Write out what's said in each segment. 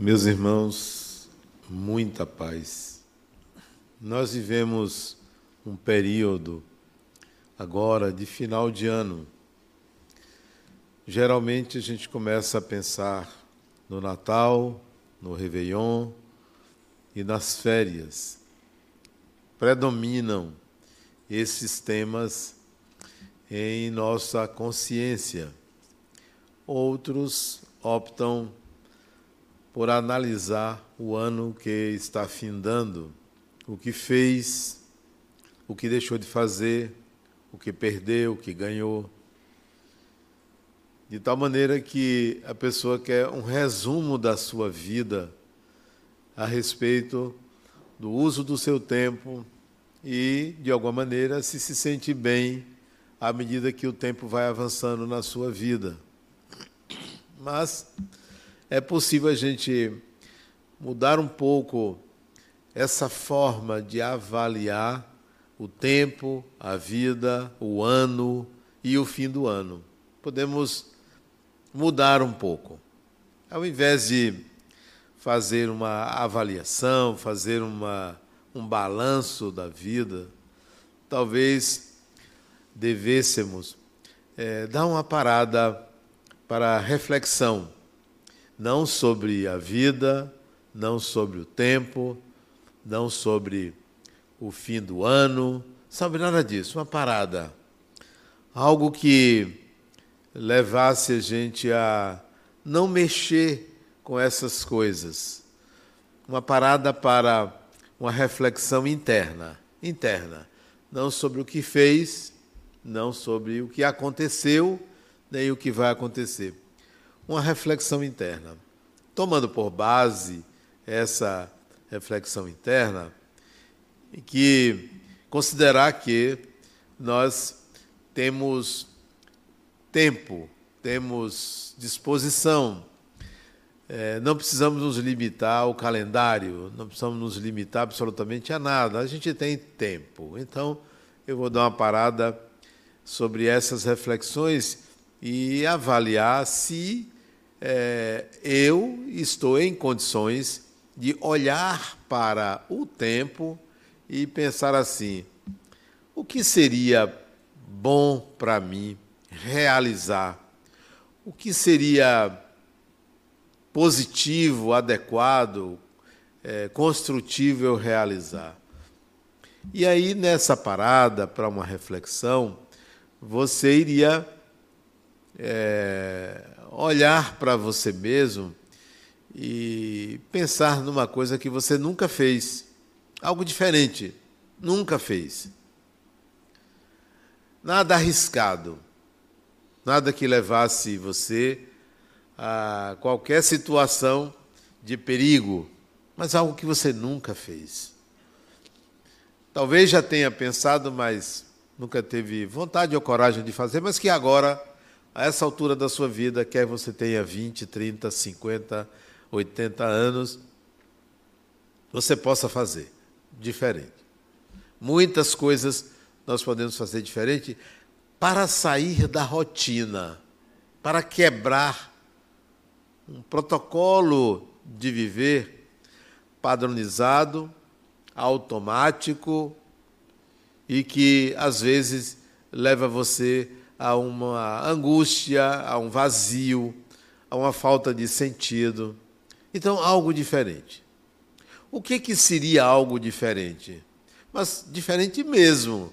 Meus irmãos, muita paz. Nós vivemos um período agora de final de ano. Geralmente a gente começa a pensar no Natal, no Réveillon e nas férias. Predominam esses temas em nossa consciência. Outros optam por analisar o ano que está findando, o que fez, o que deixou de fazer, o que perdeu, o que ganhou. De tal maneira que a pessoa quer um resumo da sua vida a respeito do uso do seu tempo e, de alguma maneira, se se sente bem à medida que o tempo vai avançando na sua vida. Mas é possível a gente mudar um pouco essa forma de avaliar o tempo, a vida, o ano e o fim do ano. Podemos mudar um pouco. Ao invés de fazer uma avaliação, fazer uma, um balanço da vida, talvez devêssemos é, dar uma parada para reflexão não sobre a vida, não sobre o tempo, não sobre o fim do ano, sobre nada disso, uma parada. Algo que levasse a gente a não mexer com essas coisas. Uma parada para uma reflexão interna, interna, não sobre o que fez, não sobre o que aconteceu, nem o que vai acontecer uma reflexão interna. Tomando por base essa reflexão interna, que considerar que nós temos tempo, temos disposição, é, não precisamos nos limitar ao calendário, não precisamos nos limitar absolutamente a nada, a gente tem tempo. Então, eu vou dar uma parada sobre essas reflexões e avaliar se é, eu estou em condições de olhar para o tempo e pensar assim: o que seria bom para mim realizar? O que seria positivo, adequado, é, construtivo eu realizar? E aí, nessa parada, para uma reflexão, você iria é, olhar para você mesmo e pensar numa coisa que você nunca fez, algo diferente, nunca fez. Nada arriscado, nada que levasse você a qualquer situação de perigo, mas algo que você nunca fez. Talvez já tenha pensado, mas nunca teve vontade ou coragem de fazer, mas que agora a essa altura da sua vida, quer você tenha 20, 30, 50, 80 anos, você possa fazer diferente. Muitas coisas nós podemos fazer diferente para sair da rotina, para quebrar um protocolo de viver padronizado, automático e que às vezes leva você a uma angústia, a um vazio, a uma falta de sentido. Então, algo diferente. O que, que seria algo diferente? Mas diferente mesmo.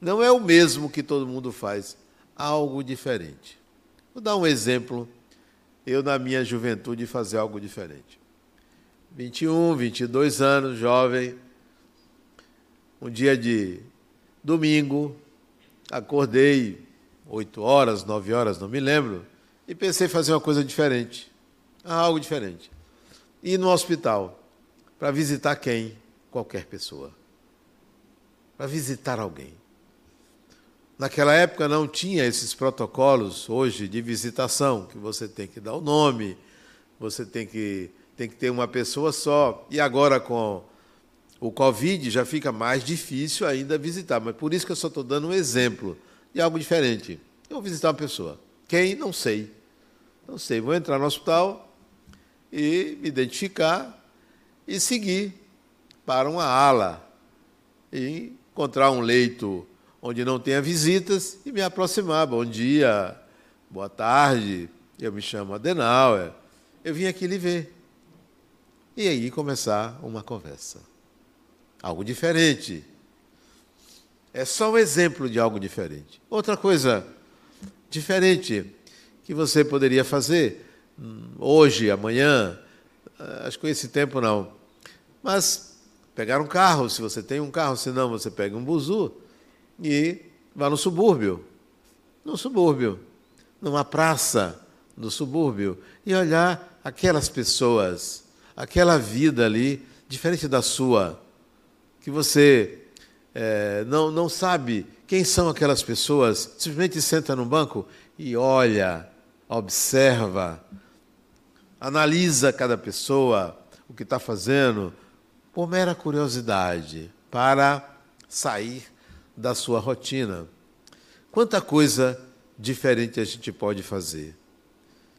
Não é o mesmo que todo mundo faz. Algo diferente. Vou dar um exemplo. Eu, na minha juventude, fazer algo diferente. 21, 22 anos, jovem. Um dia de domingo, acordei oito horas, nove horas, não me lembro, e pensei em fazer uma coisa diferente, algo diferente. Ir no hospital para visitar quem? Qualquer pessoa. Para visitar alguém. Naquela época não tinha esses protocolos hoje de visitação, que você tem que dar o nome, você tem que, tem que ter uma pessoa só. E agora com o Covid já fica mais difícil ainda visitar. Mas por isso que eu só estou dando um exemplo de algo diferente. Eu vou visitar uma pessoa. Quem? Não sei. Não sei. Vou entrar no hospital e me identificar e seguir para uma ala e encontrar um leito onde não tenha visitas e me aproximar. Bom dia, boa tarde, eu me chamo Adenauer, eu vim aqui lhe ver. E aí começar uma conversa. Algo diferente. É só um exemplo de algo diferente. Outra coisa diferente que você poderia fazer hum, hoje, amanhã, eh, acho que com esse tempo não, mas pegar um carro, se você tem um carro, se não, você pega um buzu e vá no subúrbio. No subúrbio, numa praça no subúrbio, e olhar aquelas pessoas, aquela vida ali, diferente da sua, que você é, não, não sabe quem são aquelas pessoas, simplesmente senta no banco e olha, observa, analisa cada pessoa, o que está fazendo, por mera curiosidade, para sair da sua rotina. Quanta coisa diferente a gente pode fazer.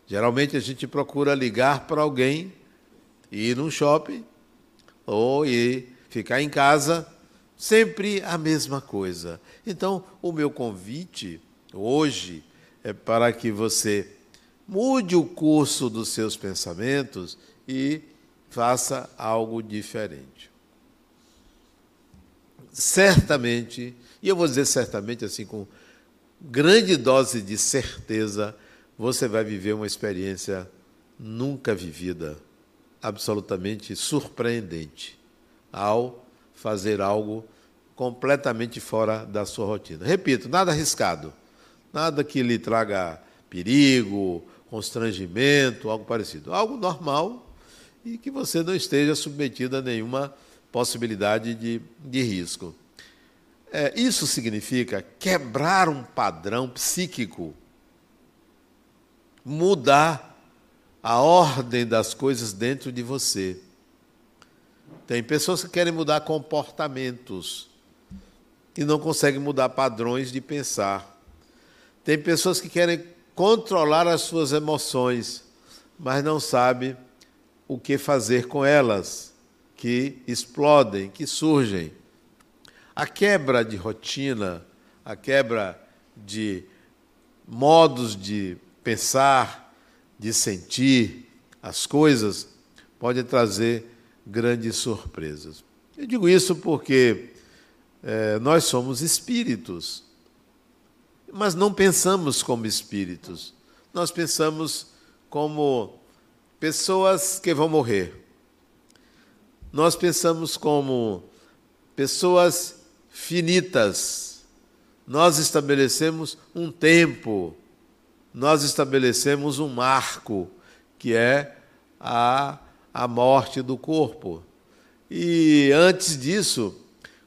Geralmente a gente procura ligar para alguém, ir num shopping ou ir ficar em casa, sempre a mesma coisa. Então, o meu convite hoje é para que você mude o curso dos seus pensamentos e faça algo diferente. Certamente, e eu vou dizer certamente assim com grande dose de certeza, você vai viver uma experiência nunca vivida, absolutamente surpreendente, ao fazer algo completamente fora da sua rotina. Repito, nada arriscado, nada que lhe traga perigo, constrangimento, algo parecido. Algo normal, e que você não esteja submetido a nenhuma possibilidade de, de risco. É, isso significa quebrar um padrão psíquico, mudar a ordem das coisas dentro de você. Tem pessoas que querem mudar comportamentos e não conseguem mudar padrões de pensar. Tem pessoas que querem controlar as suas emoções, mas não sabem o que fazer com elas, que explodem, que surgem. A quebra de rotina, a quebra de modos de pensar, de sentir as coisas, pode trazer grandes surpresas. Eu digo isso porque é, nós somos espíritos, mas não pensamos como espíritos, nós pensamos como pessoas que vão morrer. Nós pensamos como pessoas finitas. Nós estabelecemos um tempo, nós estabelecemos um marco, que é a, a morte do corpo. E antes disso,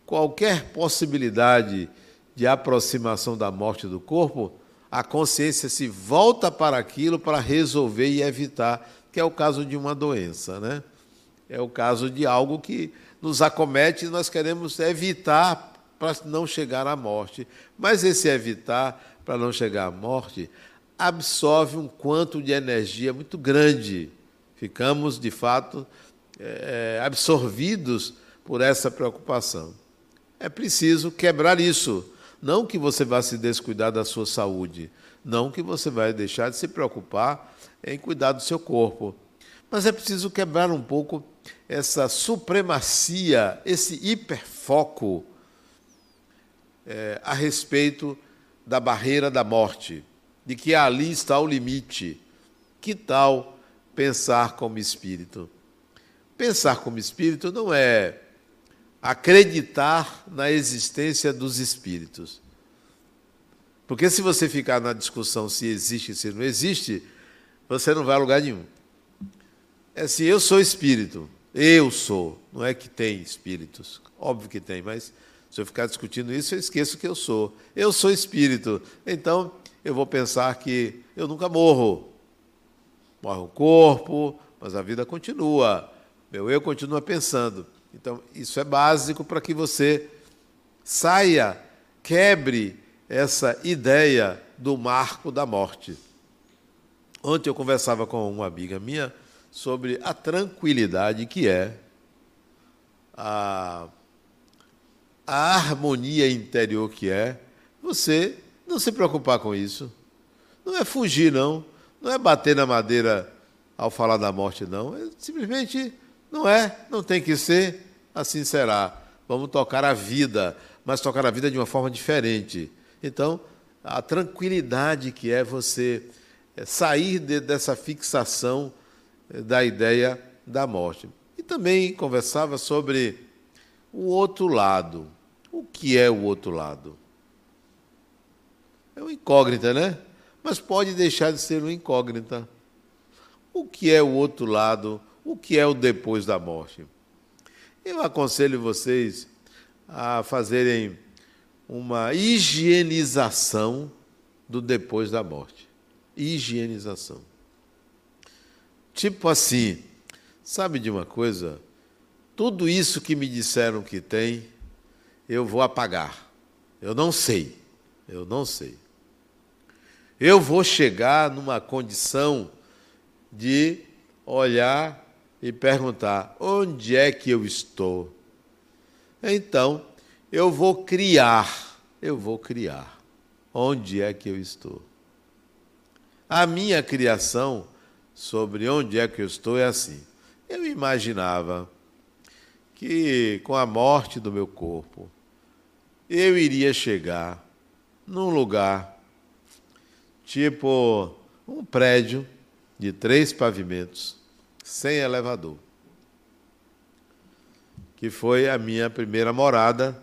qualquer possibilidade de aproximação da morte do corpo, a consciência se volta para aquilo para resolver e evitar que é o caso de uma doença, né? É o caso de algo que nos acomete e nós queremos evitar para não chegar à morte. Mas esse evitar para não chegar à morte absorve um quanto de energia muito grande. Ficamos, de fato, é, absorvidos por essa preocupação. É preciso quebrar isso. Não que você vá se descuidar da sua saúde, não que você vai deixar de se preocupar em cuidar do seu corpo. Mas é preciso quebrar um pouco essa supremacia, esse hiperfoco é, a respeito da barreira da morte, de que ali está o limite. Que tal pensar como espírito? Pensar como espírito não é acreditar na existência dos espíritos. Porque se você ficar na discussão se existe se não existe, você não vai a lugar nenhum. É assim, eu sou espírito, eu sou, não é que tem espíritos, óbvio que tem, mas se eu ficar discutindo isso, eu esqueço que eu sou. Eu sou espírito, então eu vou pensar que eu nunca morro. Morre o corpo, mas a vida continua. Meu eu continua pensando. Então, isso é básico para que você saia, quebre essa ideia do marco da morte. Ontem eu conversava com uma amiga minha sobre a tranquilidade que é a, a harmonia interior que é você não se preocupar com isso. Não é fugir, não. Não é bater na madeira ao falar da morte, não. É simplesmente não é, não tem que ser, assim será. Vamos tocar a vida, mas tocar a vida de uma forma diferente. Então, a tranquilidade que é você é, sair de, dessa fixação é, da ideia da morte. E também conversava sobre o outro lado. O que é o outro lado? É uma incógnita, né? Mas pode deixar de ser uma incógnita. O que é o outro lado? O que é o depois da morte? Eu aconselho vocês a fazerem uma higienização do depois da morte. Higienização. Tipo assim, sabe de uma coisa? Tudo isso que me disseram que tem, eu vou apagar. Eu não sei. Eu não sei. Eu vou chegar numa condição de olhar e perguntar: onde é que eu estou? Então, eu vou criar, eu vou criar. Onde é que eu estou? A minha criação sobre onde é que eu estou é assim. Eu imaginava que com a morte do meu corpo, eu iria chegar num lugar tipo um prédio de três pavimentos, sem elevador, que foi a minha primeira morada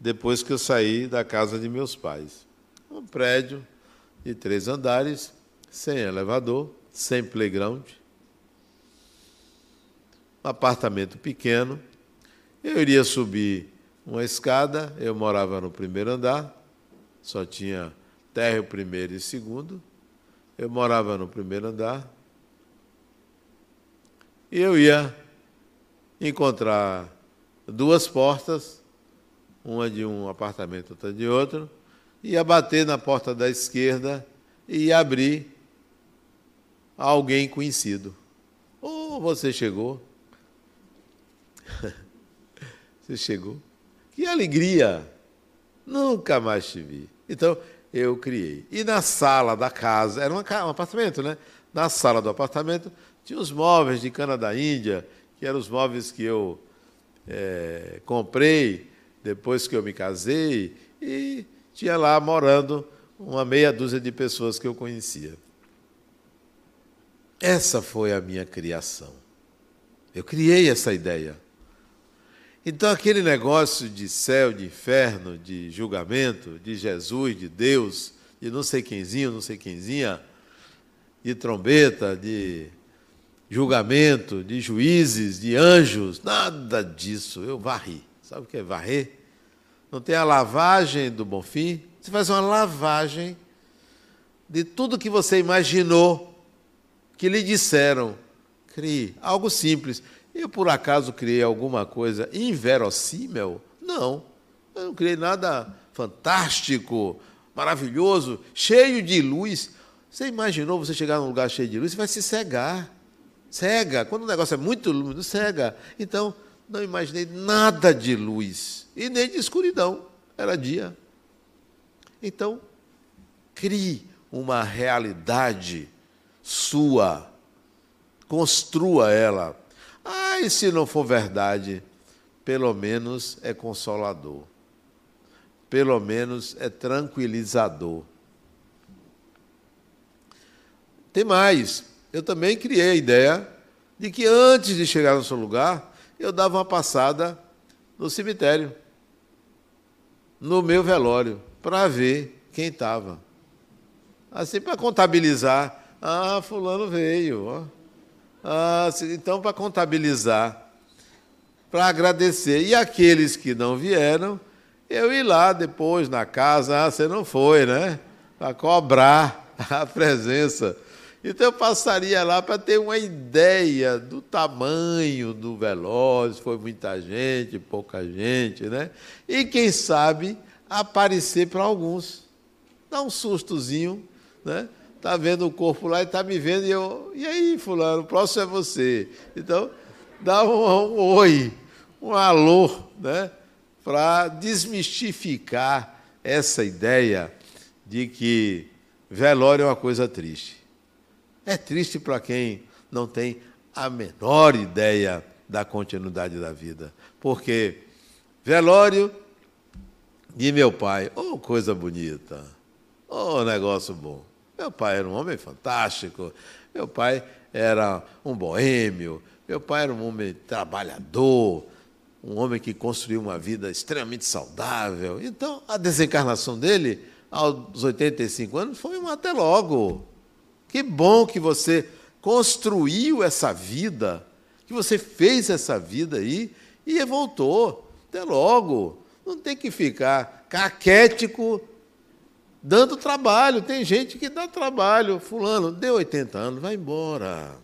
depois que eu saí da casa de meus pais. Um prédio de três andares, sem elevador, sem playground, um apartamento pequeno. Eu iria subir uma escada, eu morava no primeiro andar, só tinha térreo primeiro e segundo. Eu morava no primeiro andar. E eu ia encontrar duas portas, uma de um apartamento, outra de outro, ia bater na porta da esquerda e ia abrir alguém conhecido. Oh, você chegou. você chegou. Que alegria! Nunca mais te vi. Então, eu criei. E na sala da casa, era uma, um apartamento, né? Na sala do apartamento tinha os móveis de cana da Índia, que eram os móveis que eu é, comprei depois que eu me casei, e tinha lá morando uma meia dúzia de pessoas que eu conhecia. Essa foi a minha criação. Eu criei essa ideia. Então, aquele negócio de céu, de inferno, de julgamento, de Jesus, de Deus, de não sei quemzinho, não sei quemzinha, de trombeta, de julgamento, de juízes, de anjos, nada disso. Eu varri. Sabe o que é varrer? Não tem a lavagem do Bonfim? Você faz uma lavagem de tudo que você imaginou que lhe disseram. Crie algo simples. Eu, por acaso, criei alguma coisa inverossímil? Não. Eu não criei nada fantástico, maravilhoso, cheio de luz. Você imaginou você chegar num lugar cheio de luz? Você vai se cegar. Cega. Quando o negócio é muito lúmido, cega. Então, não imaginei nada de luz e nem de escuridão. Era dia. Então, crie uma realidade sua. Construa ela ah, e se não for verdade, pelo menos é consolador. Pelo menos é tranquilizador. Tem mais. Eu também criei a ideia de que antes de chegar no seu lugar, eu dava uma passada no cemitério, no meu velório, para ver quem estava. Assim, para contabilizar. Ah, fulano veio. Ó. Ah, então, para contabilizar, para agradecer. E aqueles que não vieram, eu ir lá depois na casa, ah, você não foi, né? Para cobrar a presença. Então eu passaria lá para ter uma ideia do tamanho do velório, foi muita gente, pouca gente, né? E quem sabe aparecer para alguns. Dar um sustozinho, né? Está vendo o corpo lá e está me vendo, e eu, e aí, fulano, o próximo é você. Então, dá um, um oi, um alô, né? Para desmistificar essa ideia de que velório é uma coisa triste. É triste para quem não tem a menor ideia da continuidade da vida. Porque velório de meu pai, oh coisa bonita, oh negócio bom. Meu pai era um homem fantástico, meu pai era um boêmio, meu pai era um homem trabalhador, um homem que construiu uma vida extremamente saudável. Então, a desencarnação dele, aos 85 anos, foi um até logo. Que bom que você construiu essa vida, que você fez essa vida aí e voltou. Até logo. Não tem que ficar caquético dando trabalho. Tem gente que dá trabalho. Fulano, deu 80 anos, vai embora.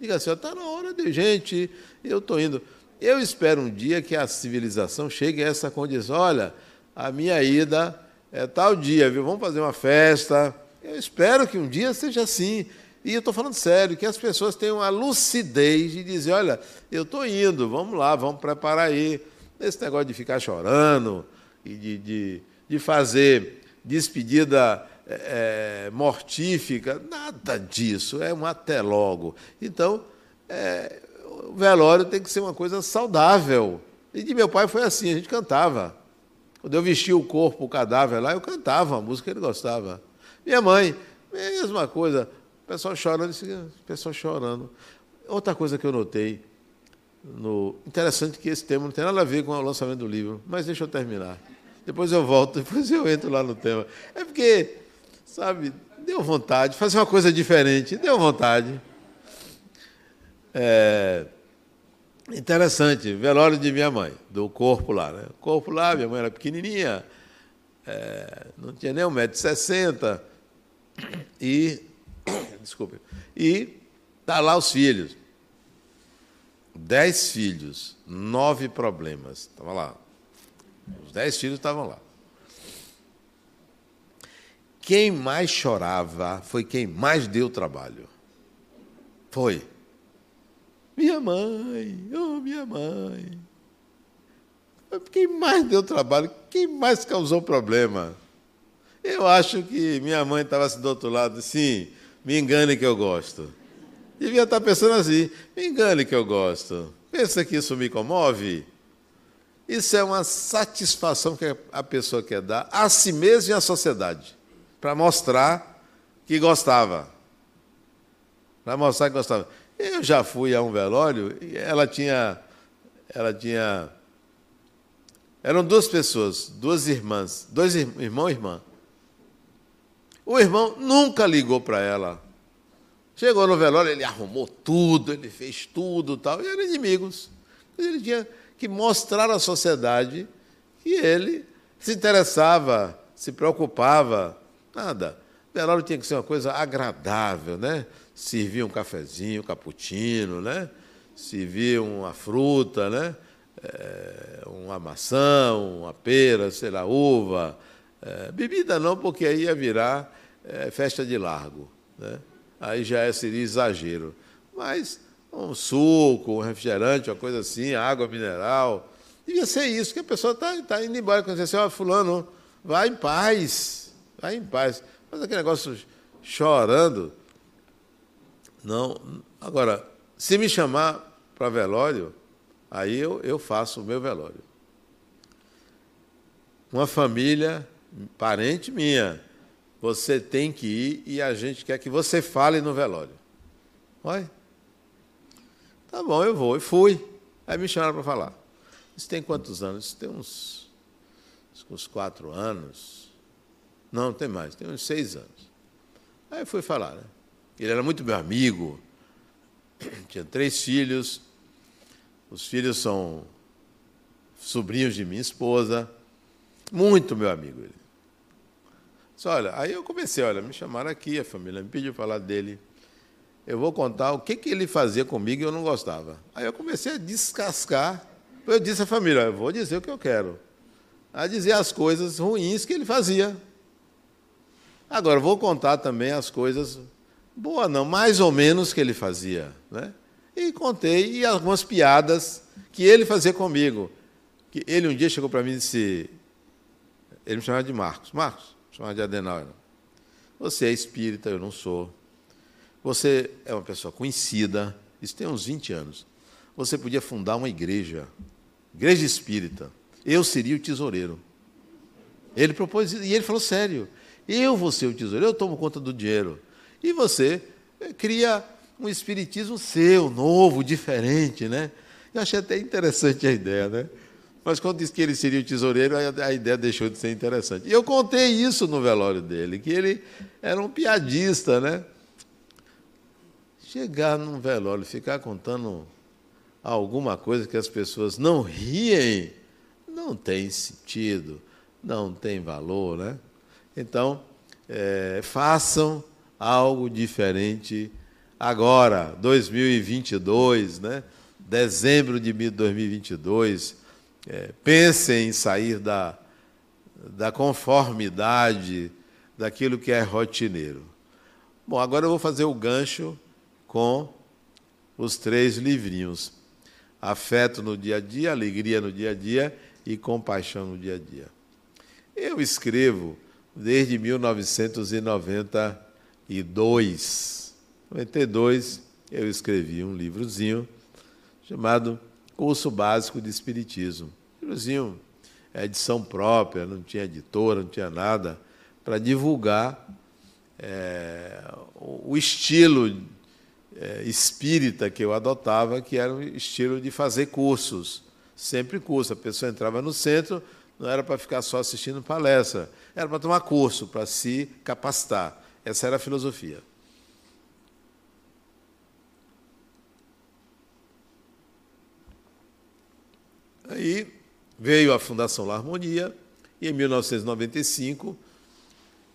Diga assim, está na hora de gente, eu estou indo. Eu espero um dia que a civilização chegue a essa condição. Olha, a minha ida é tal dia, viu? Vamos fazer uma festa. Eu espero que um dia seja assim. E eu estou falando sério, que as pessoas tenham a lucidez de dizer, olha, eu estou indo, vamos lá, vamos preparar aí. Esse negócio de ficar chorando e de, de, de fazer despedida é, mortífica, nada disso, é um até logo. Então, é, o velório tem que ser uma coisa saudável. E de meu pai foi assim, a gente cantava. Quando eu vestia o corpo, o cadáver lá, eu cantava a música que ele gostava. Minha mãe, mesma coisa. O pessoal chorando, o pessoal chorando. Outra coisa que eu notei, no... interessante que esse tema não tem nada a ver com o lançamento do livro, mas deixa eu terminar. Depois eu volto, depois eu entro lá no tema. É porque, sabe, deu vontade, fazer uma coisa diferente, deu vontade. É... Interessante, velório de minha mãe, do corpo lá. Né? O corpo lá, minha mãe era pequenininha, é... não tinha nem 1,60m. E desculpe. E tá lá os filhos. Dez filhos, nove problemas. Estava lá. Os dez filhos estavam lá. Quem mais chorava foi quem mais deu trabalho. Foi. Minha mãe, oh minha mãe. Quem mais deu trabalho, quem mais causou problema? Eu acho que minha mãe estava assim do outro lado, sim, me engane que eu gosto. Devia estar pensando assim: me engane que eu gosto. Pensa que isso me comove? Isso é uma satisfação que a pessoa quer dar a si mesma e à sociedade, para mostrar que gostava. Para mostrar que gostava. Eu já fui a um velório e ela tinha. Ela tinha. Eram duas pessoas, duas irmãs, dois irmão e irmã. O irmão nunca ligou para ela. Chegou no velório, ele arrumou tudo, ele fez tudo tal, e eram inimigos. Ele tinha que mostrar à sociedade que ele se interessava, se preocupava. Nada. O velório tinha que ser uma coisa agradável, né? Servir um cafezinho, um cappuccino, né? Servir uma fruta, né? É, uma maçã, uma pera, sei lá, uva. É, bebida não, porque aí ia virar é, festa de largo. Né? Aí já seria exagero. Mas um suco, um refrigerante, uma coisa assim, água mineral. Devia ser isso, que a pessoa está tá indo embora. Quando você assim, fulano, vai em paz, vai em paz. Mas aquele negócio chorando, não. Agora, se me chamar para velório, aí eu, eu faço o meu velório. Uma família, parente minha, você tem que ir e a gente quer que você fale no velório. Olha. Tá bom, eu vou. E fui. Aí me chamaram para falar. Isso tem quantos anos? Isso tem uns, uns quatro anos. Não, tem mais, tem uns seis anos. Aí fui falar, né? Ele era muito meu amigo, tinha três filhos, os filhos são sobrinhos de minha esposa, muito meu amigo ele. Disse, olha, aí eu comecei, olha, me chamaram aqui, a família me pediu falar dele. Eu vou contar o que, que ele fazia comigo e eu não gostava. Aí eu comecei a descascar. Eu disse à família, eu vou dizer o que eu quero. A dizer as coisas ruins que ele fazia. Agora, vou contar também as coisas, boa não, mais ou menos que ele fazia. Né? E contei e algumas piadas que ele fazia comigo. Que ele um dia chegou para mim e disse, ele me chamava de Marcos, Marcos, chamava de Adenauer. Você é espírita, eu não sou. Você é uma pessoa conhecida, isso tem uns 20 anos. Você podia fundar uma igreja, igreja espírita. Eu seria o tesoureiro. Ele propôs e ele falou sério. Eu vou ser o tesoureiro, eu tomo conta do dinheiro. E você eh, cria um espiritismo seu, novo, diferente, né? Eu achei até interessante a ideia, né? Mas quando disse que ele seria o tesoureiro, a ideia deixou de ser interessante. E eu contei isso no velório dele, que ele era um piadista, né? Chegar num velório, ficar contando alguma coisa que as pessoas não riem, não tem sentido, não tem valor, né? Então, é, façam algo diferente agora, 2022, né? Dezembro de 2022 é, pensem em sair da, da conformidade daquilo que é rotineiro. Bom, agora eu vou fazer o gancho com os três livrinhos: Afeto no dia a dia, Alegria no dia a dia e Compaixão no dia a dia. Eu escrevo desde 1992. 92 eu escrevi um livrozinho chamado Curso Básico de Espiritismo livrozinho, é edição própria, não tinha editora, não tinha nada, para divulgar é, o estilo é, espírita que eu adotava, que era o estilo de fazer cursos. Sempre curso. A pessoa entrava no centro, não era para ficar só assistindo palestra, era para tomar curso, para se capacitar. Essa era a filosofia. Aí Veio a Fundação La Harmonia e em 1995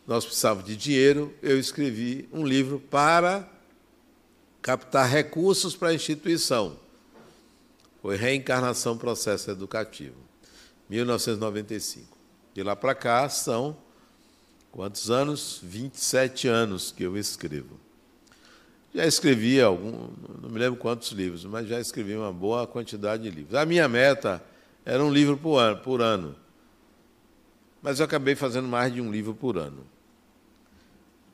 nós precisávamos de dinheiro, eu escrevi um livro para captar recursos para a instituição. Foi Reencarnação Processo Educativo, 1995. De lá para cá são quantos anos? 27 anos que eu escrevo. Já escrevi algum, não me lembro quantos livros, mas já escrevi uma boa quantidade de livros. A minha meta era um livro por ano, por ano. Mas eu acabei fazendo mais de um livro por ano.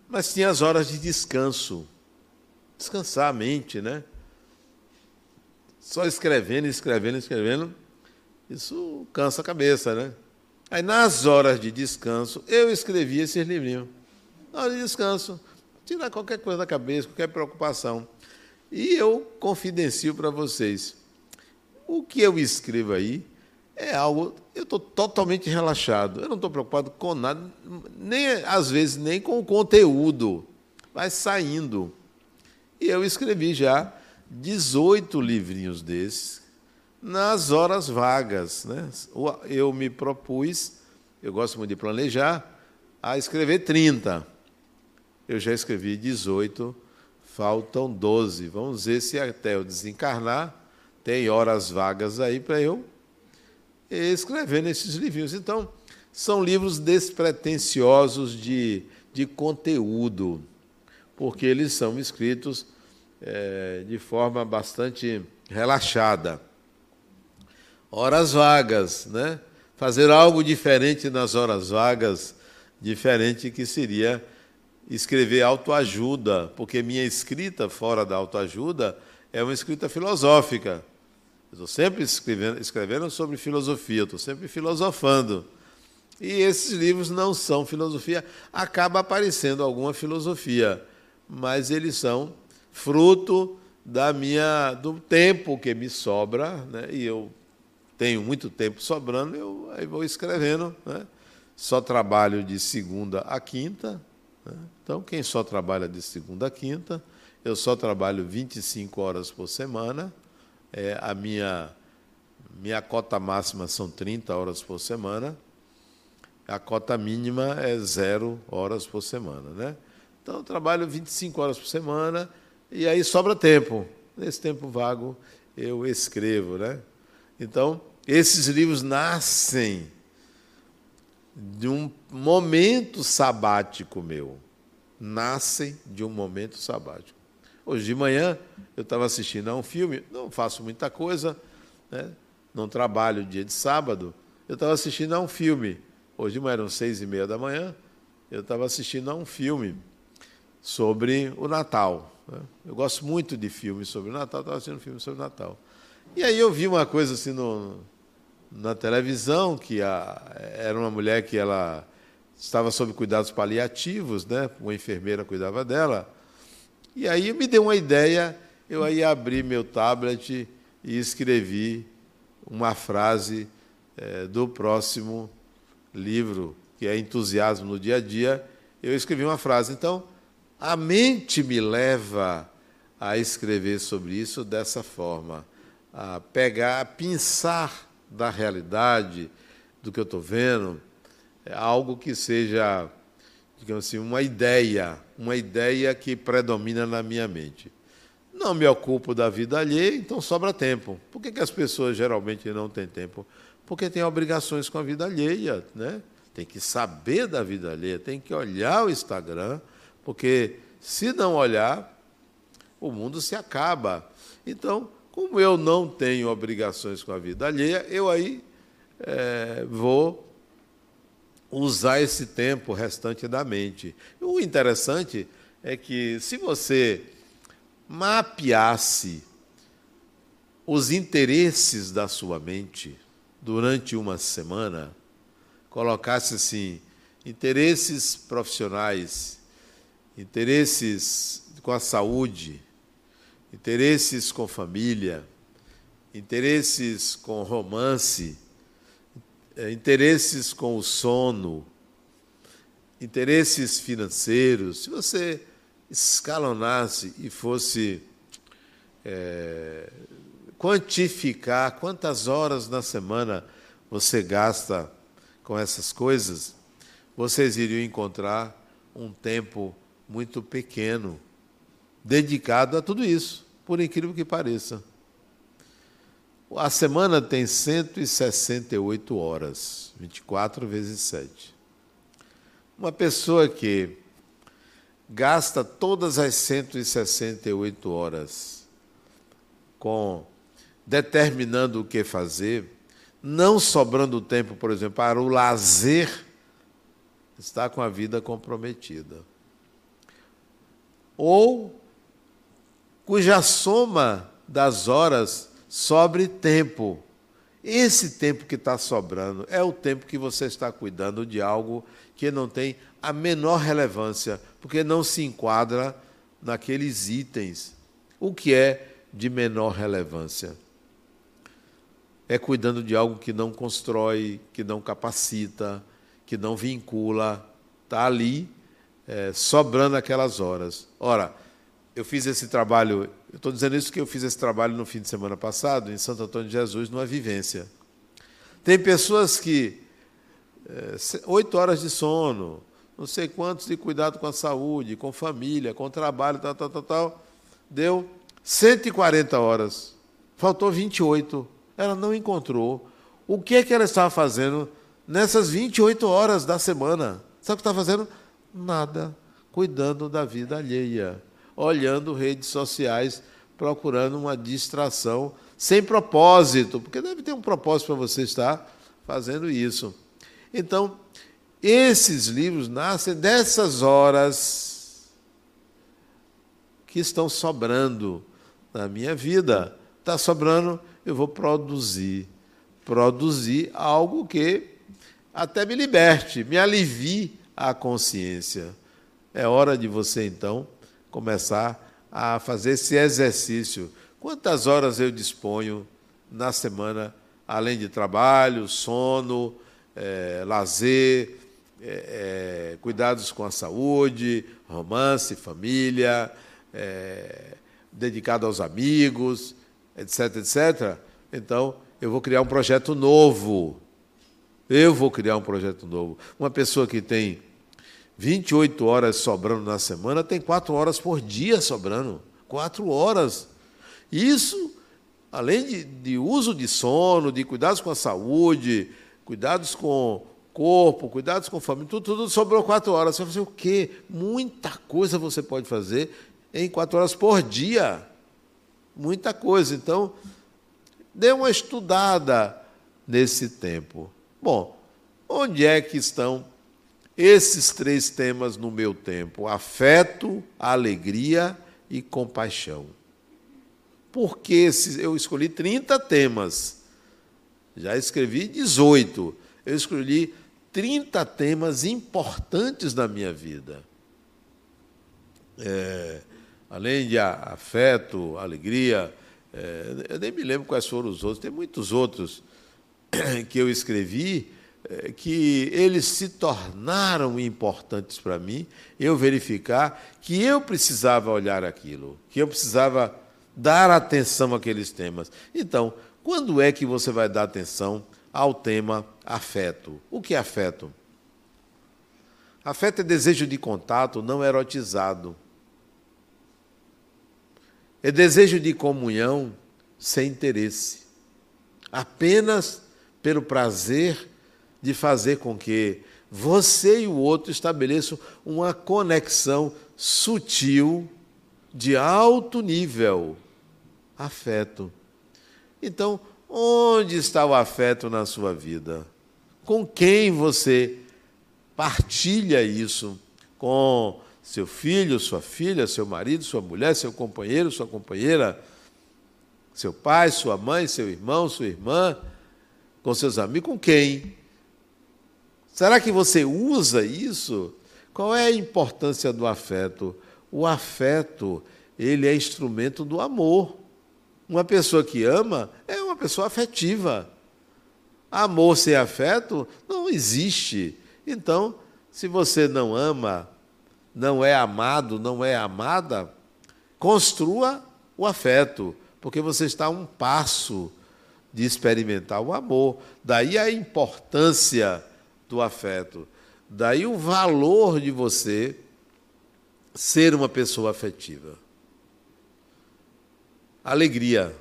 Mas tinha as horas de descanso. Descansar a mente, né? Só escrevendo, escrevendo, escrevendo, isso cansa a cabeça, né? Aí, nas horas de descanso, eu escrevia esses livrinhos. Na hora de descanso, tirar qualquer coisa da cabeça, qualquer preocupação. E eu confidencio para vocês. O que eu escrevo aí é algo. Eu estou totalmente relaxado. Eu não estou preocupado com nada, nem às vezes nem com o conteúdo. Vai saindo. E eu escrevi já 18 livrinhos desses nas horas vagas. Né? Eu me propus, eu gosto muito de planejar, a escrever 30. Eu já escrevi 18, faltam 12. Vamos ver se até eu desencarnar tem horas vagas aí para eu escrevendo esses livrinhos. Então, são livros despretensiosos de, de conteúdo, porque eles são escritos é, de forma bastante relaxada. Horas vagas, né? Fazer algo diferente nas horas vagas, diferente que seria escrever autoajuda, porque minha escrita fora da autoajuda é uma escrita filosófica. Estou sempre escrevendo, escrevendo sobre filosofia, estou sempre filosofando. E esses livros não são filosofia, acaba aparecendo alguma filosofia, mas eles são fruto da minha do tempo que me sobra, né? E eu tenho muito tempo sobrando, eu aí vou escrevendo, né? Só trabalho de segunda a quinta, né? então quem só trabalha de segunda a quinta, eu só trabalho 25 horas por semana. É, a minha, minha cota máxima são 30 horas por semana, a cota mínima é zero horas por semana. Né? Então, eu trabalho 25 horas por semana e aí sobra tempo. Nesse tempo vago, eu escrevo. Né? Então, esses livros nascem de um momento sabático meu. Nascem de um momento sabático. Hoje de manhã eu estava assistindo a um filme, não faço muita coisa, né? não trabalho dia de sábado, eu estava assistindo a um filme. Hoje de manhã eram seis e meia da manhã, eu estava assistindo a um filme sobre o Natal. Né? Eu gosto muito de filmes sobre o Natal, estava assistindo um filme sobre o Natal. E aí eu vi uma coisa assim no, na televisão, que a, era uma mulher que ela estava sob cuidados paliativos, né? uma enfermeira cuidava dela. E aí me deu uma ideia, eu aí abri meu tablet e escrevi uma frase é, do próximo livro, que é Entusiasmo no Dia a Dia. Eu escrevi uma frase. Então, a mente me leva a escrever sobre isso dessa forma, a pegar, a pensar da realidade, do que eu estou vendo, é algo que seja, digamos assim, uma ideia, uma ideia que predomina na minha mente. Não me ocupo da vida alheia, então sobra tempo. Por que, que as pessoas geralmente não têm tempo? Porque têm obrigações com a vida alheia, né? Tem que saber da vida alheia, tem que olhar o Instagram, porque se não olhar, o mundo se acaba. Então, como eu não tenho obrigações com a vida alheia, eu aí é, vou usar esse tempo restante da mente. O interessante é que se você mapeasse os interesses da sua mente durante uma semana, colocasse assim, interesses profissionais, interesses com a saúde, interesses com família, interesses com romance, é, interesses com o sono, interesses financeiros, se você escalonasse e fosse é, quantificar quantas horas na semana você gasta com essas coisas, vocês iriam encontrar um tempo muito pequeno dedicado a tudo isso, por incrível que pareça. A semana tem 168 horas, 24 vezes 7. Uma pessoa que gasta todas as 168 horas com determinando o que fazer, não sobrando tempo, por exemplo, para o lazer, está com a vida comprometida. Ou cuja soma das horas sobre tempo. Esse tempo que está sobrando é o tempo que você está cuidando de algo que não tem a menor relevância, porque não se enquadra naqueles itens. O que é de menor relevância? É cuidando de algo que não constrói, que não capacita, que não vincula, está ali é, sobrando aquelas horas. Ora, eu fiz esse trabalho, eu estou dizendo isso porque eu fiz esse trabalho no fim de semana passado, em Santo Antônio de Jesus, numa vivência. Tem pessoas que é, oito horas de sono, não sei quantos de cuidado com a saúde, com família, com trabalho, tal, tal, tal, tal, deu 140 horas. Faltou 28. Ela não encontrou. O que é que ela estava fazendo nessas 28 horas da semana? Sabe o que está fazendo? Nada. Cuidando da vida alheia olhando redes sociais, procurando uma distração sem propósito, porque deve ter um propósito para você estar fazendo isso. Então, esses livros nascem dessas horas que estão sobrando na minha vida. Está sobrando, eu vou produzir. Produzir algo que até me liberte, me alivie a consciência. É hora de você, então, começar a fazer esse exercício. Quantas horas eu disponho na semana, além de trabalho, sono, é, lazer, é, é, cuidados com a saúde, romance, família, é, dedicado aos amigos, etc, etc. Então, eu vou criar um projeto novo. Eu vou criar um projeto novo. Uma pessoa que tem 28 horas sobrando na semana, tem 4 horas por dia sobrando. 4 horas. Isso, além de, de uso de sono, de cuidados com a saúde, cuidados com, corpo, cuidados com família, tudo, tudo sobrou quatro horas. Você vai fazer o quê? Muita coisa você pode fazer em quatro horas por dia. Muita coisa. Então, dê uma estudada nesse tempo. Bom, onde é que estão esses três temas no meu tempo: afeto, alegria e compaixão. Por que eu escolhi 30 temas? Já escrevi 18. Eu escolhi 30 temas importantes da minha vida. É, além de afeto, alegria, é, eu nem me lembro quais foram os outros, tem muitos outros que eu escrevi que eles se tornaram importantes para mim, eu verificar que eu precisava olhar aquilo, que eu precisava dar atenção àqueles temas. Então, quando é que você vai dar atenção ao tema afeto? O que é afeto? Afeto é desejo de contato não erotizado. É desejo de comunhão sem interesse. Apenas pelo prazer de fazer com que você e o outro estabeleçam uma conexão sutil, de alto nível. Afeto. Então, onde está o afeto na sua vida? Com quem você partilha isso? Com seu filho, sua filha, seu marido, sua mulher, seu companheiro, sua companheira, seu pai, sua mãe, seu irmão, sua irmã, com seus amigos, com quem? Será que você usa isso? Qual é a importância do afeto? O afeto, ele é instrumento do amor. Uma pessoa que ama é uma pessoa afetiva. Amor sem afeto não existe. Então, se você não ama, não é amado, não é amada, construa o afeto, porque você está a um passo de experimentar o amor. Daí a importância do afeto. Daí o valor de você ser uma pessoa afetiva. Alegria.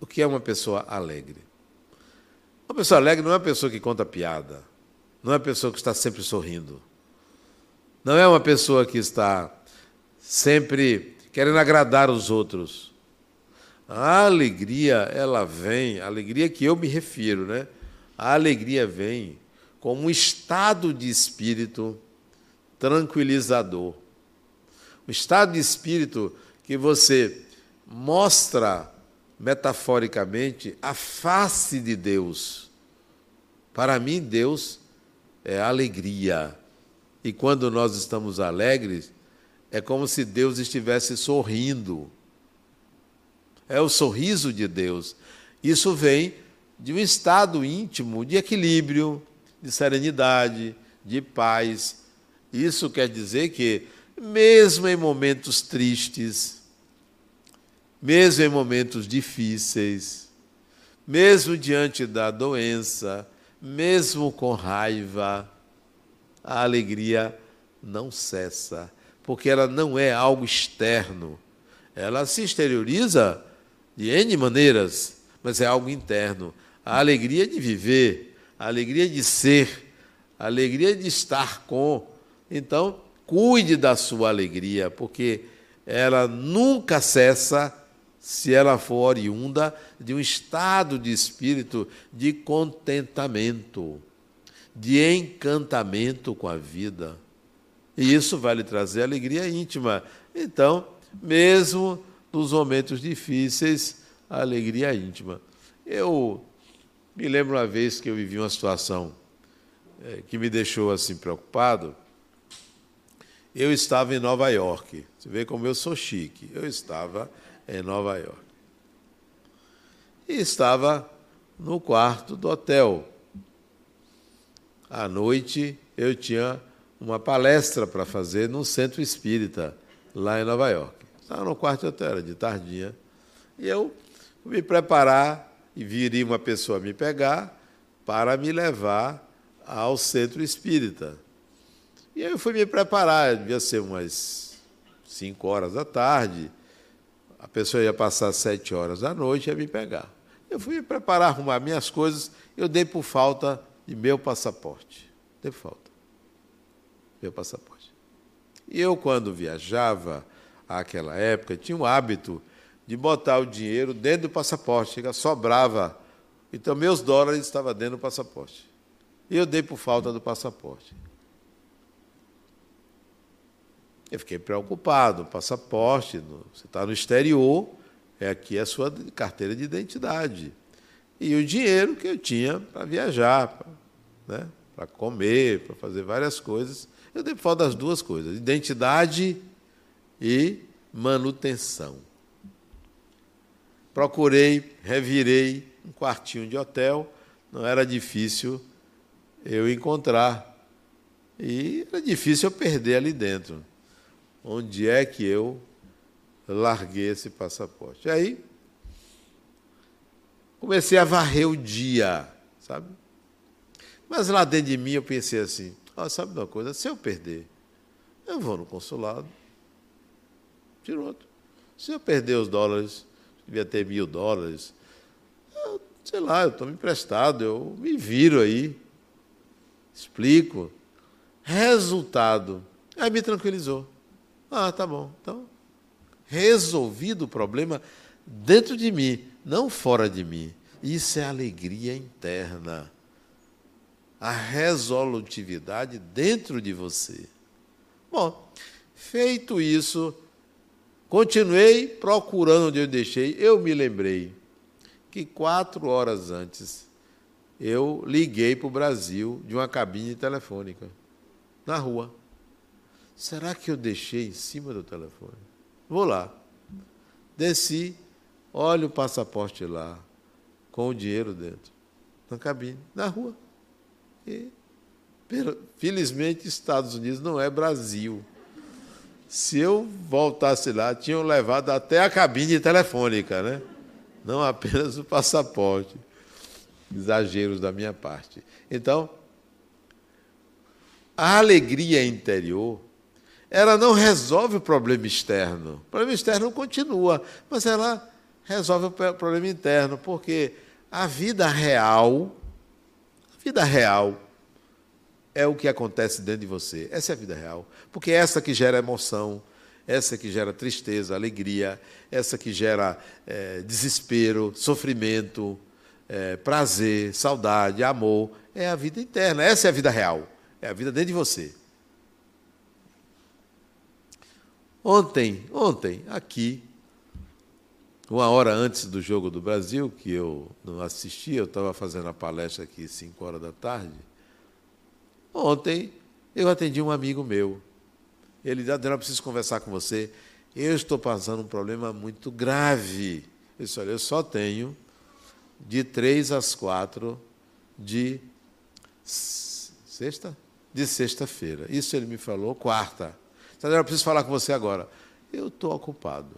O que é uma pessoa alegre? Uma pessoa alegre não é uma pessoa que conta piada, não é uma pessoa que está sempre sorrindo, não é uma pessoa que está sempre querendo agradar os outros. A alegria, ela vem, a alegria que eu me refiro, né? A alegria vem como um estado de espírito tranquilizador. Um estado de espírito que você mostra metaforicamente a face de Deus. Para mim, Deus é alegria. E quando nós estamos alegres, é como se Deus estivesse sorrindo. É o sorriso de Deus. Isso vem de um estado íntimo de equilíbrio, de serenidade, de paz. Isso quer dizer que, mesmo em momentos tristes, mesmo em momentos difíceis, mesmo diante da doença, mesmo com raiva, a alegria não cessa, porque ela não é algo externo. Ela se exterioriza de N maneiras, mas é algo interno. A alegria de viver, a alegria de ser, a alegria de estar com. Então, cuide da sua alegria, porque ela nunca cessa se ela for oriunda de um estado de espírito de contentamento, de encantamento com a vida. E isso vai lhe trazer alegria íntima. Então, mesmo nos momentos difíceis, a alegria íntima. Eu me lembro uma vez que eu vivi uma situação é, que me deixou assim preocupado. Eu estava em Nova York. Você vê como eu sou chique. Eu estava em Nova York. E estava no quarto do hotel. À noite eu tinha uma palestra para fazer no centro espírita, lá em Nova York. Estava no quarto do hotel, era de tardinha. E eu me preparar e viria uma pessoa me pegar para me levar ao centro espírita. E aí eu fui me preparar, devia ser umas 5 horas da tarde, a pessoa ia passar sete horas da noite e ia me pegar. Eu fui me preparar, arrumar minhas coisas, eu dei por falta de meu passaporte. Teve falta. Meu passaporte. E eu, quando viajava, àquela época, tinha o hábito de botar o dinheiro dentro do passaporte, sobrava. Então, meus dólares estavam dentro do passaporte. E eu dei por falta do passaporte. Eu fiquei preocupado, passaporte, você está no exterior, é aqui a sua carteira de identidade. E o dinheiro que eu tinha para viajar, para né, comer, para fazer várias coisas. Eu dei por falta das duas coisas, identidade e manutenção. Procurei, revirei um quartinho de hotel, não era difícil eu encontrar. E era difícil eu perder ali dentro. Onde é que eu larguei esse passaporte? Aí comecei a varrer o dia, sabe? Mas lá dentro de mim eu pensei assim: oh, sabe uma coisa? Se eu perder, eu vou no consulado, tiro outro. Se eu perder os dólares, devia ter mil dólares, eu, sei lá, eu estou emprestado, eu me viro aí, explico. Resultado. Aí me tranquilizou. Ah, tá bom. Então, resolvido o problema dentro de mim, não fora de mim. Isso é alegria interna. A resolutividade dentro de você. Bom, feito isso, continuei procurando onde eu deixei. Eu me lembrei que quatro horas antes eu liguei para o Brasil de uma cabine telefônica, na rua. Será que eu deixei em cima do telefone? Vou lá. Desci, olho o passaporte lá, com o dinheiro dentro, na cabine, na rua. E, felizmente, Estados Unidos não é Brasil. Se eu voltasse lá, tinham levado até a cabine telefônica, né? não apenas o passaporte. Exageros da minha parte. Então, a alegria interior, ela não resolve o problema externo. O problema externo continua, mas ela resolve o problema interno, porque a vida real, a vida real é o que acontece dentro de você. Essa é a vida real. Porque é essa que gera emoção, essa que gera tristeza, alegria, essa que gera é, desespero, sofrimento, é, prazer, saudade, amor. É a vida interna, essa é a vida real. É a vida dentro de você. Ontem, ontem, aqui, uma hora antes do Jogo do Brasil, que eu não assisti, eu estava fazendo a palestra aqui 5 horas da tarde. Ontem eu atendi um amigo meu. Ele disse, Adriano, preciso conversar com você. Eu estou passando um problema muito grave. Eu disse, olha, eu só tenho de três às quatro de sexta? De sexta-feira. Isso ele me falou, quarta. Adriano, eu preciso falar com você agora. Eu estou ocupado.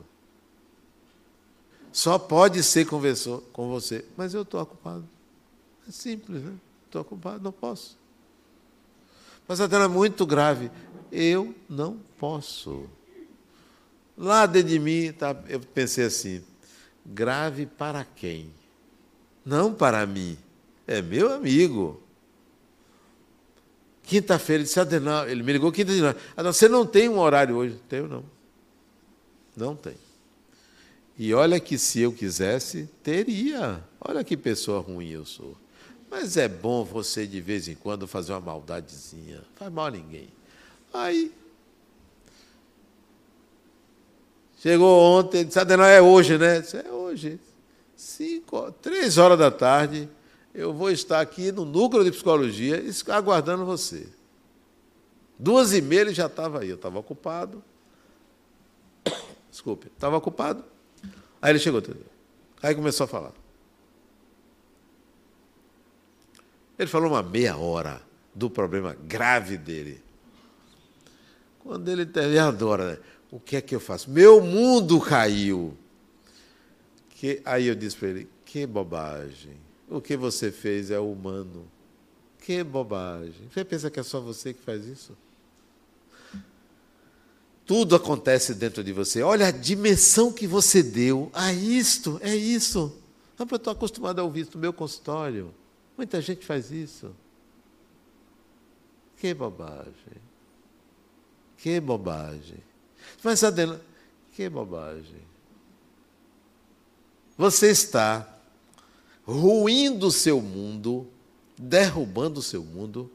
Só pode ser conversou com você, mas eu estou ocupado. É simples, né? Estou ocupado, não posso. Mas a é muito grave. Eu não posso. Lá dentro de mim, tá, eu pensei assim: grave para quem? Não para mim. É meu amigo. Quinta-feira, ele disse, Adenal, ele me ligou quinta-feira. Você não tem um horário hoje? Tenho, não. Não tem. E olha que se eu quisesse, teria. Olha que pessoa ruim eu sou. Mas é bom você de vez em quando fazer uma maldadezinha. Não faz mal a ninguém. Aí. Chegou ontem, disse, não é hoje, né? Disse, é hoje. Cinco, três horas da tarde, eu vou estar aqui no núcleo de psicologia aguardando você. Duas e meia ele já estava aí, eu estava ocupado. Desculpe, estava ocupado. Aí ele chegou. Aí começou a falar. Ele falou uma meia hora do problema grave dele. Quando ele terminou, adora, né? o que é que eu faço? Meu mundo caiu. Que, aí eu disse para ele: que bobagem. O que você fez é humano. Que bobagem. Você pensa que é só você que faz isso? Tudo acontece dentro de você. Olha a dimensão que você deu a isto, é isso. Eu estou acostumado a ouvir isso no meu consultório. Muita gente faz isso. Que bobagem. Que bobagem. Mas Adela, que bobagem. Você está ruindo o seu mundo, derrubando o seu mundo,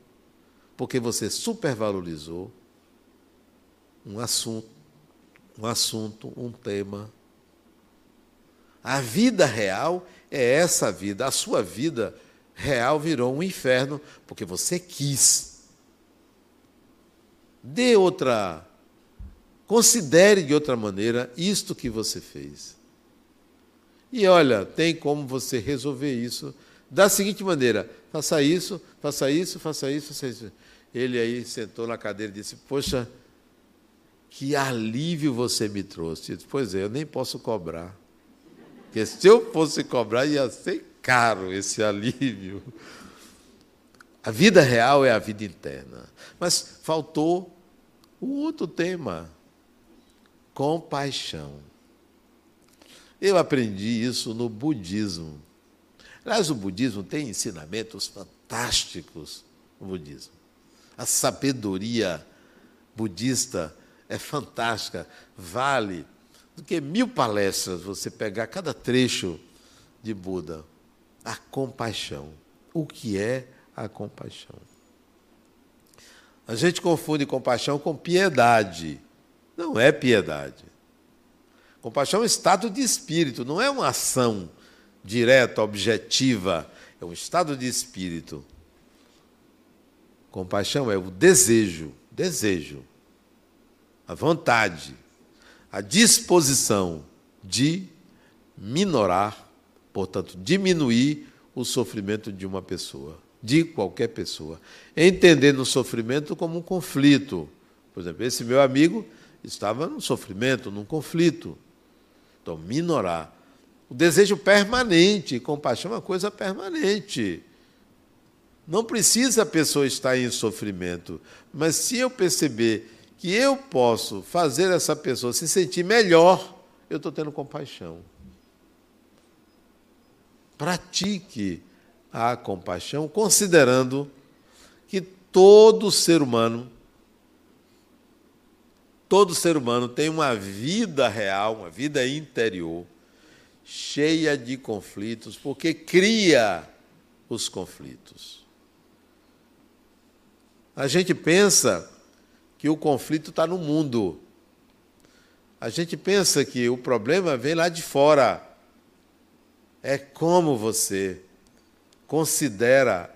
porque você supervalorizou um assunto, um assunto, um tema. A vida real é essa vida. A sua vida real virou um inferno porque você quis. Dê outra. Considere de outra maneira isto que você fez. E olha, tem como você resolver isso da seguinte maneira: faça isso, faça isso, faça isso, faça isso. Ele aí sentou na cadeira e disse: Poxa, que alívio você me trouxe. Disse, pois é, eu nem posso cobrar. Porque se eu fosse cobrar, ia ser caro esse alívio. A vida real é a vida interna. Mas faltou o outro tema: compaixão. Eu aprendi isso no budismo. Aliás, o budismo tem ensinamentos fantásticos. O budismo. A sabedoria budista é fantástica. Vale do que mil palestras você pegar cada trecho de Buda. A compaixão. O que é a compaixão? A gente confunde compaixão com piedade. Não é piedade. Compaixão é um estado de espírito, não é uma ação direta, objetiva. É um estado de espírito. Compaixão é o desejo, desejo, a vontade a disposição de minorar, portanto, diminuir o sofrimento de uma pessoa, de qualquer pessoa, entendendo o sofrimento como um conflito. Por exemplo, esse meu amigo estava num sofrimento, num conflito. Então, minorar. O desejo permanente, compaixão é uma coisa permanente. Não precisa a pessoa estar em sofrimento, mas se eu perceber que eu posso fazer essa pessoa se sentir melhor, eu estou tendo compaixão. Pratique a compaixão, considerando que todo ser humano, todo ser humano tem uma vida real, uma vida interior, cheia de conflitos, porque cria os conflitos. A gente pensa que o conflito está no mundo. A gente pensa que o problema vem lá de fora. É como você considera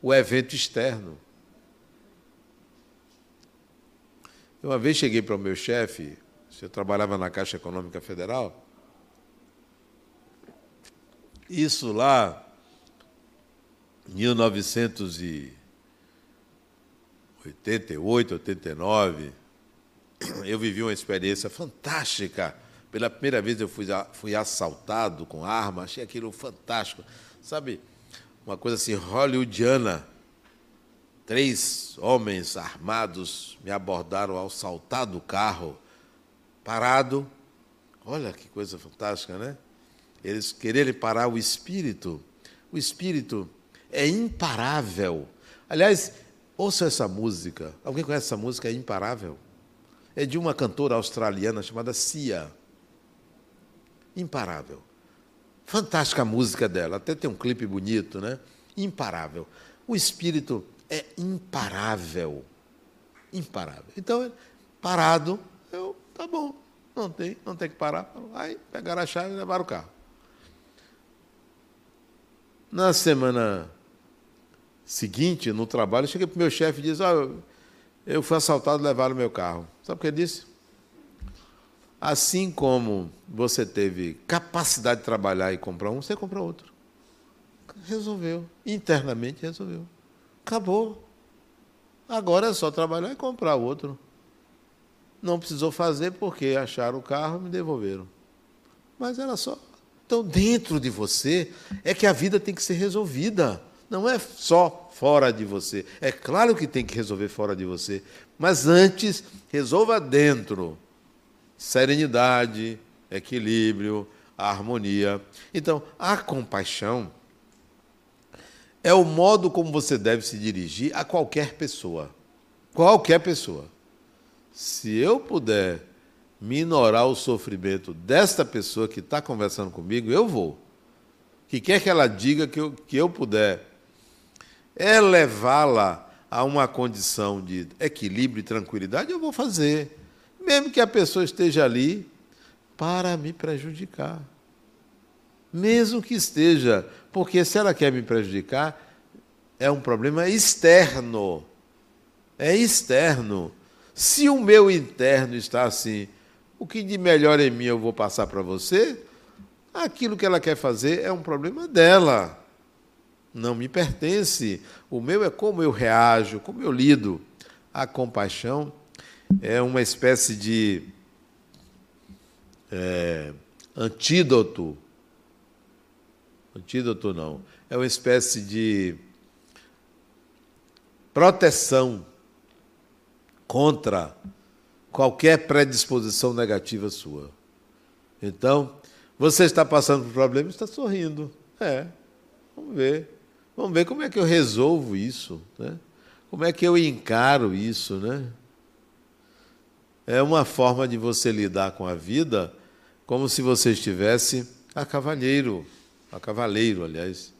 o evento externo. Uma vez cheguei para o meu chefe, eu trabalhava na Caixa Econômica Federal, isso lá, em 1900 e 88, 89, eu vivi uma experiência fantástica. Pela primeira vez eu fui, fui assaltado com arma, achei aquilo fantástico. Sabe, uma coisa assim hollywoodiana. Três homens armados me abordaram ao saltar do carro, parado. Olha que coisa fantástica, né? Eles quererem parar o espírito. O espírito é imparável. Aliás, Ouça essa música. Alguém conhece essa música? É imparável. É de uma cantora australiana chamada Cia. Imparável. Fantástica a música dela. Até tem um clipe bonito, né? Imparável. O espírito é imparável. Imparável. Então, parado, eu, tá bom. Não tem, não tem que parar. Aí pegaram a chave e levaram o carro. Na semana seguinte, no trabalho, eu cheguei para o meu chefe e disse, oh, eu fui assaltado e levaram o meu carro. Sabe o que ele disse? Assim como você teve capacidade de trabalhar e comprar um, você compra outro. Resolveu. Internamente resolveu. Acabou. Agora é só trabalhar e comprar outro. Não precisou fazer porque acharam o carro e me devolveram. Mas era só. Então, dentro de você é que a vida tem que ser resolvida. Não é só fora de você. É claro que tem que resolver fora de você, mas antes resolva dentro. Serenidade, equilíbrio, harmonia. Então, a compaixão é o modo como você deve se dirigir a qualquer pessoa. Qualquer pessoa. Se eu puder minorar o sofrimento desta pessoa que está conversando comigo, eu vou. Que quer que ela diga que eu, que eu puder elevá-la a uma condição de equilíbrio e tranquilidade, eu vou fazer. Mesmo que a pessoa esteja ali para me prejudicar. Mesmo que esteja, porque se ela quer me prejudicar, é um problema externo. É externo. Se o meu interno está assim, o que de melhor em mim eu vou passar para você? Aquilo que ela quer fazer é um problema dela. Não me pertence. O meu é como eu reajo, como eu lido. A compaixão é uma espécie de é, antídoto. Antídoto não. É uma espécie de proteção contra qualquer predisposição negativa sua. Então, você está passando por problema e está sorrindo. É, vamos ver. Vamos ver como é que eu resolvo isso, né? Como é que eu encaro isso, né? É uma forma de você lidar com a vida como se você estivesse a cavalheiro, a cavaleiro, aliás,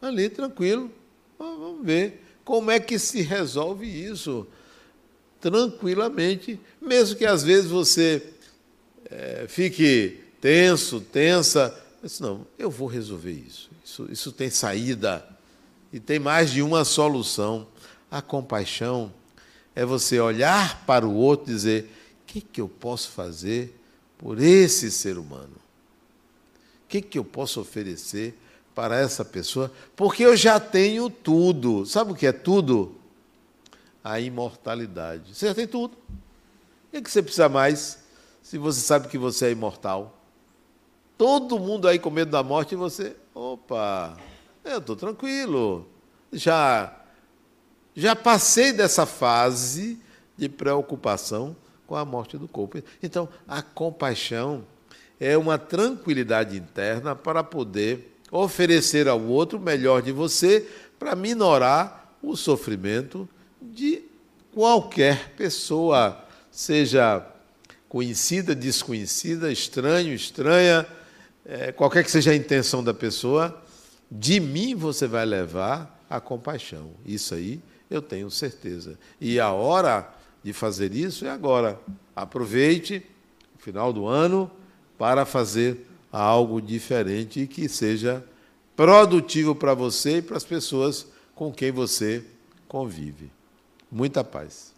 ali tranquilo. Vamos ver como é que se resolve isso tranquilamente, mesmo que às vezes você é, fique tenso, tensa. Disse, não, eu vou resolver isso. isso. Isso tem saída e tem mais de uma solução. A compaixão é você olhar para o outro e dizer: que, que eu posso fazer por esse ser humano? O que, que eu posso oferecer para essa pessoa? Porque eu já tenho tudo. Sabe o que é tudo? a imortalidade. Você já tem tudo. O que você precisa mais se você sabe que você é imortal? Todo mundo aí com medo da morte e você, opa, eu estou tranquilo. Já, já passei dessa fase de preocupação com a morte do corpo. Então, a compaixão é uma tranquilidade interna para poder oferecer ao outro o melhor de você para minorar o sofrimento de qualquer pessoa, seja conhecida, desconhecida, estranho, estranha, é, qualquer que seja a intenção da pessoa, de mim você vai levar a compaixão. Isso aí eu tenho certeza. E a hora de fazer isso é agora. Aproveite o final do ano para fazer algo diferente e que seja produtivo para você e para as pessoas com quem você convive. Muita paz.